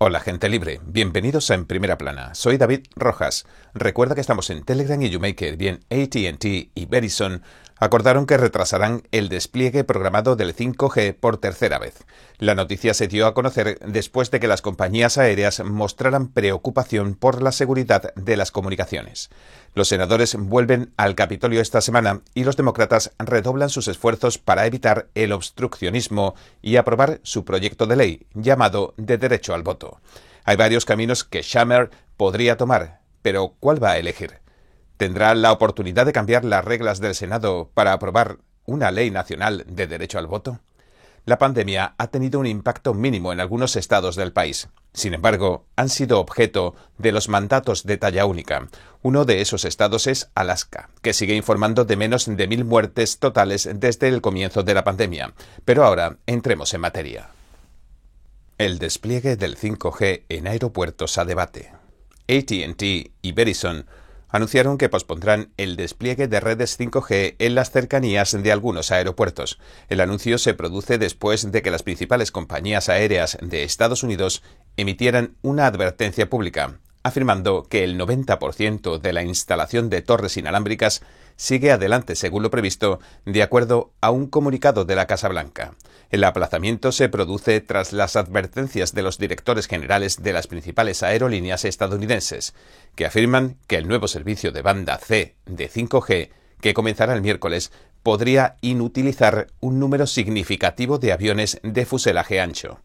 Hola gente libre, bienvenidos a En Primera Plana. Soy David Rojas. Recuerda que estamos en Telegram y YouMaker, bien ATT y Verizon acordaron que retrasarán el despliegue programado del 5G por tercera vez. La noticia se dio a conocer después de que las compañías aéreas mostraran preocupación por la seguridad de las comunicaciones. Los senadores vuelven al Capitolio esta semana y los demócratas redoblan sus esfuerzos para evitar el obstruccionismo y aprobar su proyecto de ley llamado de derecho al voto. Hay varios caminos que Shammer podría tomar, pero ¿cuál va a elegir? Tendrá la oportunidad de cambiar las reglas del Senado para aprobar una ley nacional de derecho al voto? La pandemia ha tenido un impacto mínimo en algunos estados del país. Sin embargo, han sido objeto de los mandatos de talla única. Uno de esos estados es Alaska, que sigue informando de menos de mil muertes totales desde el comienzo de la pandemia. Pero ahora entremos en materia. El despliegue del 5G en aeropuertos a debate. ATT y Verizon anunciaron que pospondrán el despliegue de redes 5G en las cercanías de algunos aeropuertos. El anuncio se produce después de que las principales compañías aéreas de Estados Unidos emitieran una advertencia pública, afirmando que el 90% de la instalación de torres inalámbricas sigue adelante según lo previsto, de acuerdo a un comunicado de la Casa Blanca. El aplazamiento se produce tras las advertencias de los directores generales de las principales aerolíneas estadounidenses, que afirman que el nuevo servicio de banda C de 5G, que comenzará el miércoles, podría inutilizar un número significativo de aviones de fuselaje ancho.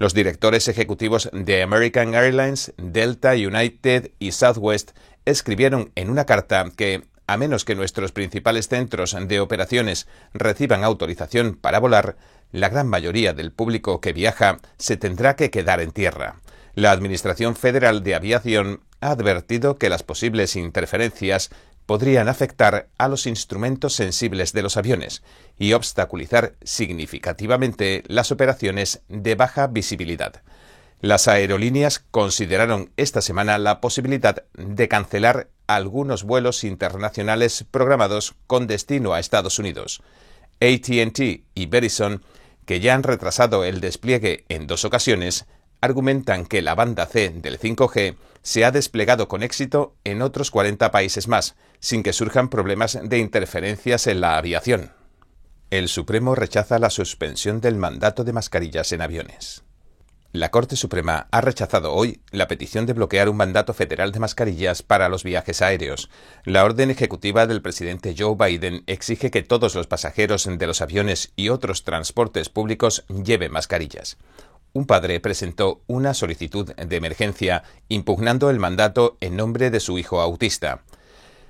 Los directores ejecutivos de American Airlines, Delta, United y Southwest escribieron en una carta que a menos que nuestros principales centros de operaciones reciban autorización para volar, la gran mayoría del público que viaja se tendrá que quedar en tierra. La Administración Federal de Aviación ha advertido que las posibles interferencias podrían afectar a los instrumentos sensibles de los aviones y obstaculizar significativamente las operaciones de baja visibilidad. Las aerolíneas consideraron esta semana la posibilidad de cancelar algunos vuelos internacionales programados con destino a Estados Unidos. ATT y Verizon, que ya han retrasado el despliegue en dos ocasiones, argumentan que la banda C del 5G se ha desplegado con éxito en otros 40 países más, sin que surjan problemas de interferencias en la aviación. El Supremo rechaza la suspensión del mandato de mascarillas en aviones. La Corte Suprema ha rechazado hoy la petición de bloquear un mandato federal de mascarillas para los viajes aéreos. La orden ejecutiva del presidente Joe Biden exige que todos los pasajeros de los aviones y otros transportes públicos lleven mascarillas. Un padre presentó una solicitud de emergencia impugnando el mandato en nombre de su hijo autista.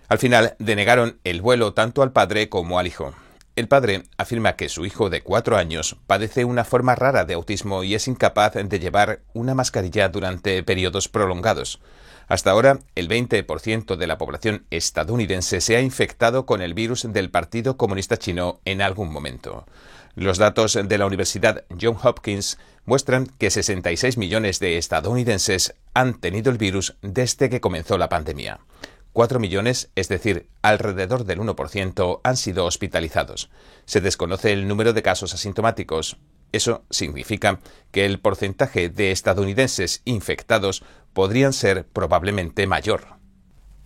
Al final denegaron el vuelo tanto al padre como al hijo. El padre afirma que su hijo de cuatro años padece una forma rara de autismo y es incapaz de llevar una mascarilla durante periodos prolongados. Hasta ahora, el 20% de la población estadounidense se ha infectado con el virus del Partido Comunista Chino en algún momento. Los datos de la Universidad Johns Hopkins muestran que 66 millones de estadounidenses han tenido el virus desde que comenzó la pandemia. 4 millones, es decir, alrededor del 1%, han sido hospitalizados. Se desconoce el número de casos asintomáticos. Eso significa que el porcentaje de estadounidenses infectados podrían ser probablemente mayor.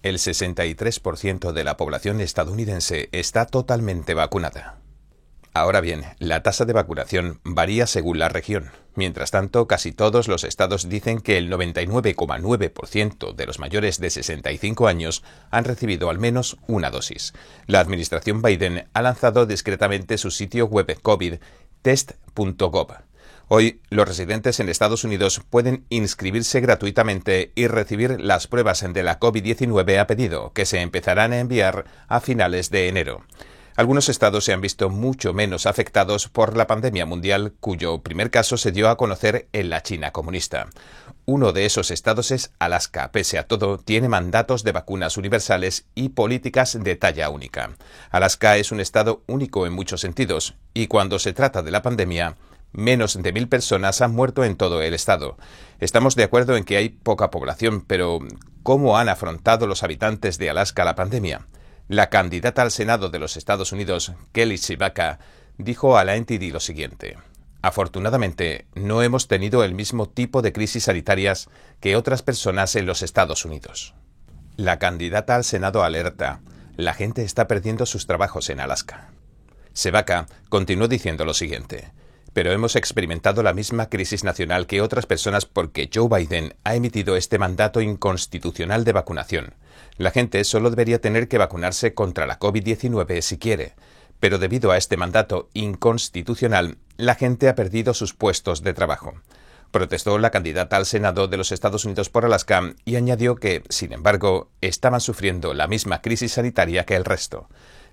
El 63% de la población estadounidense está totalmente vacunada. Ahora bien, la tasa de vacunación varía según la región. Mientras tanto, casi todos los estados dicen que el 99,9% de los mayores de 65 años han recibido al menos una dosis. La administración Biden ha lanzado discretamente su sitio web COVID test.gov. Hoy, los residentes en Estados Unidos pueden inscribirse gratuitamente y recibir las pruebas de la COVID-19 a pedido, que se empezarán a enviar a finales de enero. Algunos estados se han visto mucho menos afectados por la pandemia mundial, cuyo primer caso se dio a conocer en la China comunista. Uno de esos estados es Alaska. Pese a todo, tiene mandatos de vacunas universales y políticas de talla única. Alaska es un estado único en muchos sentidos, y cuando se trata de la pandemia, menos de mil personas han muerto en todo el estado. Estamos de acuerdo en que hay poca población, pero ¿cómo han afrontado los habitantes de Alaska la pandemia? La candidata al Senado de los Estados Unidos, Kelly Chewbacca, dijo a la NTD lo siguiente. Afortunadamente, no hemos tenido el mismo tipo de crisis sanitarias que otras personas en los Estados Unidos. La candidata al Senado alerta, la gente está perdiendo sus trabajos en Alaska. Sebaka continuó diciendo lo siguiente, pero hemos experimentado la misma crisis nacional que otras personas porque Joe Biden ha emitido este mandato inconstitucional de vacunación. La gente solo debería tener que vacunarse contra la COVID-19 si quiere, pero debido a este mandato inconstitucional, la gente ha perdido sus puestos de trabajo. Protestó la candidata al Senado de los Estados Unidos por Alaska y añadió que, sin embargo, estaban sufriendo la misma crisis sanitaria que el resto.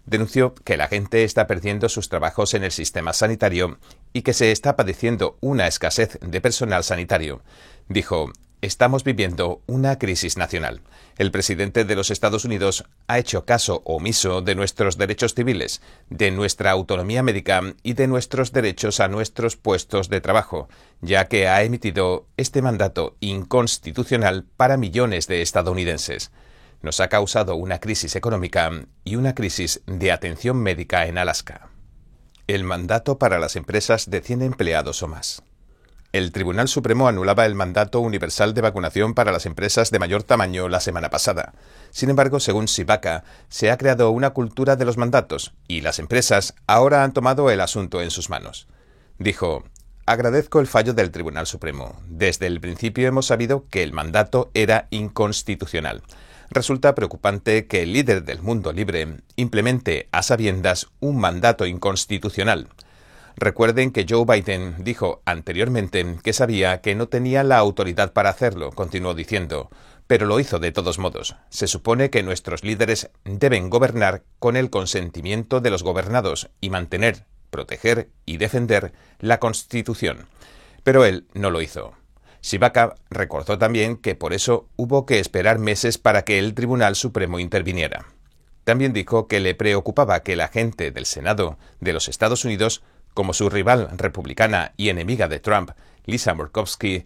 Denunció que la gente está perdiendo sus trabajos en el sistema sanitario y que se está padeciendo una escasez de personal sanitario. Dijo, Estamos viviendo una crisis nacional. El presidente de los Estados Unidos ha hecho caso omiso de nuestros derechos civiles, de nuestra autonomía médica y de nuestros derechos a nuestros puestos de trabajo, ya que ha emitido este mandato inconstitucional para millones de estadounidenses. Nos ha causado una crisis económica y una crisis de atención médica en Alaska. El mandato para las empresas de 100 empleados o más. El Tribunal Supremo anulaba el mandato universal de vacunación para las empresas de mayor tamaño la semana pasada. Sin embargo, según Sibaka, se ha creado una cultura de los mandatos y las empresas ahora han tomado el asunto en sus manos. Dijo, Agradezco el fallo del Tribunal Supremo. Desde el principio hemos sabido que el mandato era inconstitucional. Resulta preocupante que el líder del mundo libre implemente a sabiendas un mandato inconstitucional. Recuerden que Joe Biden dijo anteriormente que sabía que no tenía la autoridad para hacerlo, continuó diciendo, pero lo hizo de todos modos. Se supone que nuestros líderes deben gobernar con el consentimiento de los gobernados y mantener, proteger y defender la Constitución. Pero él no lo hizo. Shibaka recordó también que por eso hubo que esperar meses para que el Tribunal Supremo interviniera. También dijo que le preocupaba que la gente del Senado de los Estados Unidos como su rival republicana y enemiga de Trump, Lisa Murkowski,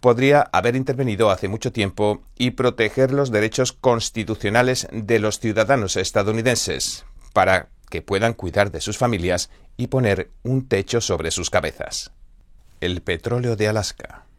podría haber intervenido hace mucho tiempo y proteger los derechos constitucionales de los ciudadanos estadounidenses para que puedan cuidar de sus familias y poner un techo sobre sus cabezas. El petróleo de Alaska.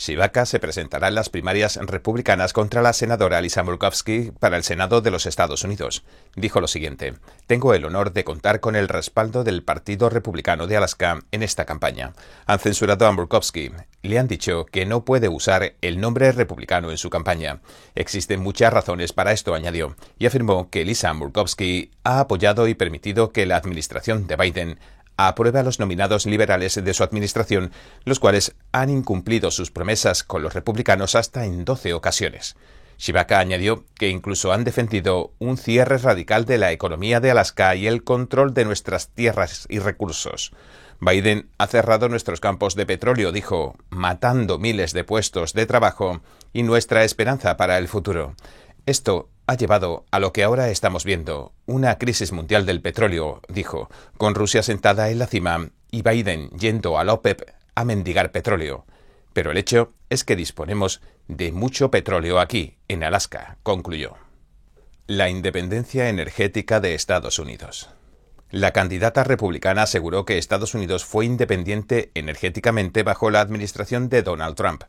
Shibaka se presentará en las primarias republicanas contra la senadora Lisa Murkowski para el Senado de los Estados Unidos. Dijo lo siguiente: Tengo el honor de contar con el respaldo del Partido Republicano de Alaska en esta campaña. Han censurado a Murkowski. Le han dicho que no puede usar el nombre republicano en su campaña. Existen muchas razones para esto, añadió, y afirmó que Lisa Murkowski ha apoyado y permitido que la administración de Biden aprueba a los nominados liberales de su administración, los cuales han incumplido sus promesas con los republicanos hasta en 12 ocasiones. Shibaka añadió que incluso han defendido un cierre radical de la economía de Alaska y el control de nuestras tierras y recursos. Biden ha cerrado nuestros campos de petróleo, dijo, matando miles de puestos de trabajo y nuestra esperanza para el futuro. Esto ha llevado a lo que ahora estamos viendo, una crisis mundial del petróleo, dijo, con Rusia sentada en la cima y Biden yendo a la OPEP a mendigar petróleo. Pero el hecho es que disponemos de mucho petróleo aquí, en Alaska, concluyó. La independencia energética de Estados Unidos. La candidata republicana aseguró que Estados Unidos fue independiente energéticamente bajo la administración de Donald Trump,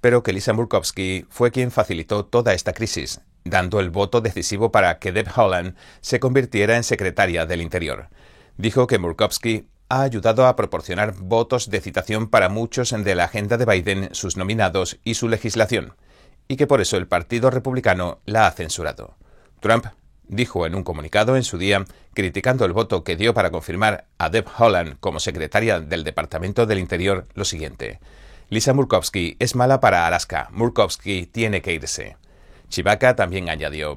pero que Lisa Murkowski fue quien facilitó toda esta crisis, dando el voto decisivo para que Deb Holland se convirtiera en secretaria del Interior. Dijo que Murkowski ha ayudado a proporcionar votos de citación para muchos de la agenda de Biden, sus nominados y su legislación, y que por eso el Partido Republicano la ha censurado. Trump dijo en un comunicado en su día, criticando el voto que dio para confirmar a Deb Holland como secretaria del Departamento del Interior, lo siguiente. Lisa Murkowski es mala para Alaska. Murkowski tiene que irse. Chivaka también añadió,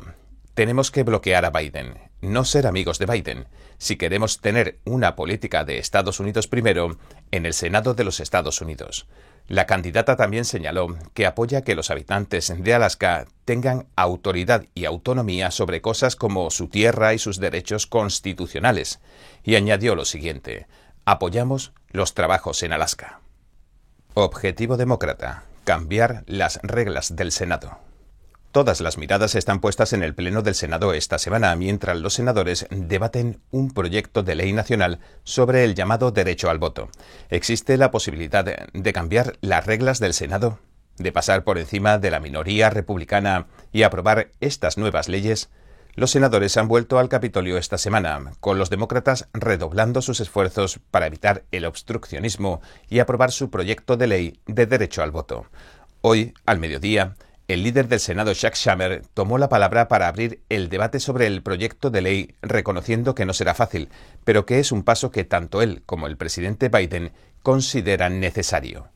tenemos que bloquear a Biden, no ser amigos de Biden, si queremos tener una política de Estados Unidos primero en el Senado de los Estados Unidos. La candidata también señaló que apoya que los habitantes de Alaska tengan autoridad y autonomía sobre cosas como su tierra y sus derechos constitucionales, y añadió lo siguiente, apoyamos los trabajos en Alaska. Objetivo demócrata, cambiar las reglas del Senado. Todas las miradas están puestas en el Pleno del Senado esta semana, mientras los senadores debaten un proyecto de ley nacional sobre el llamado derecho al voto. ¿Existe la posibilidad de cambiar las reglas del Senado? ¿De pasar por encima de la minoría republicana y aprobar estas nuevas leyes? Los senadores han vuelto al Capitolio esta semana, con los demócratas redoblando sus esfuerzos para evitar el obstruccionismo y aprobar su proyecto de ley de derecho al voto. Hoy, al mediodía, el líder del Senado, Chuck Schumer, tomó la palabra para abrir el debate sobre el proyecto de ley, reconociendo que no será fácil, pero que es un paso que tanto él como el presidente Biden consideran necesario.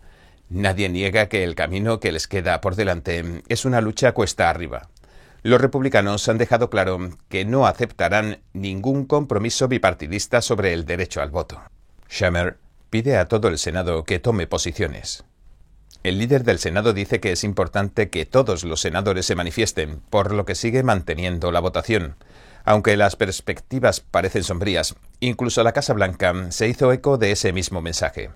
Nadie niega que el camino que les queda por delante es una lucha cuesta arriba. Los republicanos han dejado claro que no aceptarán ningún compromiso bipartidista sobre el derecho al voto. Schumer pide a todo el Senado que tome posiciones. El líder del Senado dice que es importante que todos los senadores se manifiesten, por lo que sigue manteniendo la votación. Aunque las perspectivas parecen sombrías, incluso la Casa Blanca se hizo eco de ese mismo mensaje.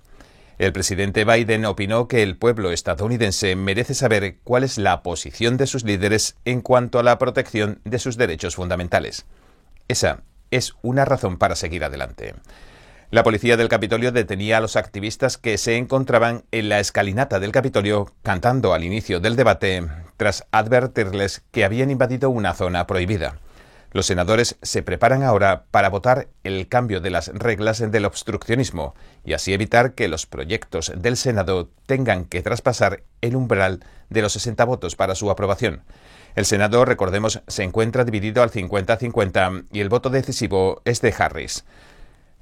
El presidente Biden opinó que el pueblo estadounidense merece saber cuál es la posición de sus líderes en cuanto a la protección de sus derechos fundamentales. Esa es una razón para seguir adelante. La policía del Capitolio detenía a los activistas que se encontraban en la escalinata del Capitolio cantando al inicio del debate tras advertirles que habían invadido una zona prohibida. Los senadores se preparan ahora para votar el cambio de las reglas del obstruccionismo y así evitar que los proyectos del Senado tengan que traspasar el umbral de los 60 votos para su aprobación. El Senado, recordemos, se encuentra dividido al 50-50 y el voto decisivo es de Harris.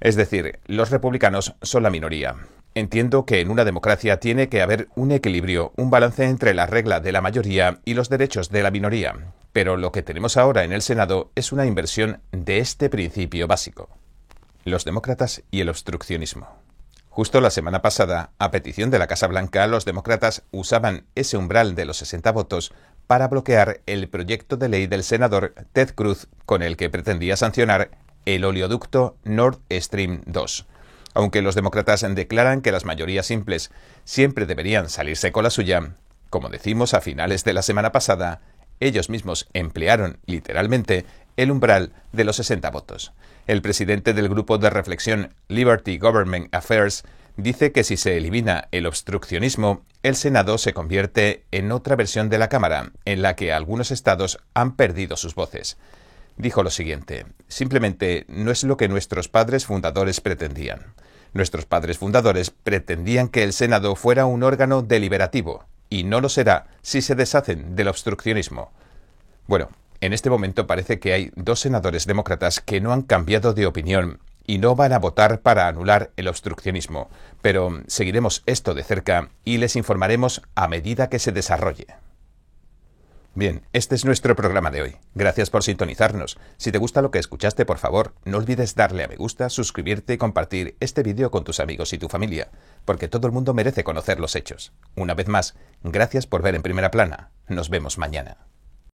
Es decir, los republicanos son la minoría. Entiendo que en una democracia tiene que haber un equilibrio, un balance entre la regla de la mayoría y los derechos de la minoría. Pero lo que tenemos ahora en el Senado es una inversión de este principio básico. Los demócratas y el obstruccionismo. Justo la semana pasada, a petición de la Casa Blanca, los demócratas usaban ese umbral de los 60 votos para bloquear el proyecto de ley del senador Ted Cruz con el que pretendía sancionar el oleoducto Nord Stream 2. Aunque los demócratas declaran que las mayorías simples siempre deberían salirse con la suya, como decimos a finales de la semana pasada, ellos mismos emplearon literalmente el umbral de los 60 votos. El presidente del grupo de reflexión Liberty Government Affairs dice que si se elimina el obstruccionismo, el Senado se convierte en otra versión de la Cámara, en la que algunos estados han perdido sus voces dijo lo siguiente, simplemente no es lo que nuestros padres fundadores pretendían. Nuestros padres fundadores pretendían que el Senado fuera un órgano deliberativo, y no lo será si se deshacen del obstruccionismo. Bueno, en este momento parece que hay dos senadores demócratas que no han cambiado de opinión y no van a votar para anular el obstruccionismo, pero seguiremos esto de cerca y les informaremos a medida que se desarrolle. Bien, este es nuestro programa de hoy. Gracias por sintonizarnos. Si te gusta lo que escuchaste, por favor, no olvides darle a me gusta, suscribirte y compartir este vídeo con tus amigos y tu familia, porque todo el mundo merece conocer los hechos. Una vez más, gracias por ver en primera plana. Nos vemos mañana.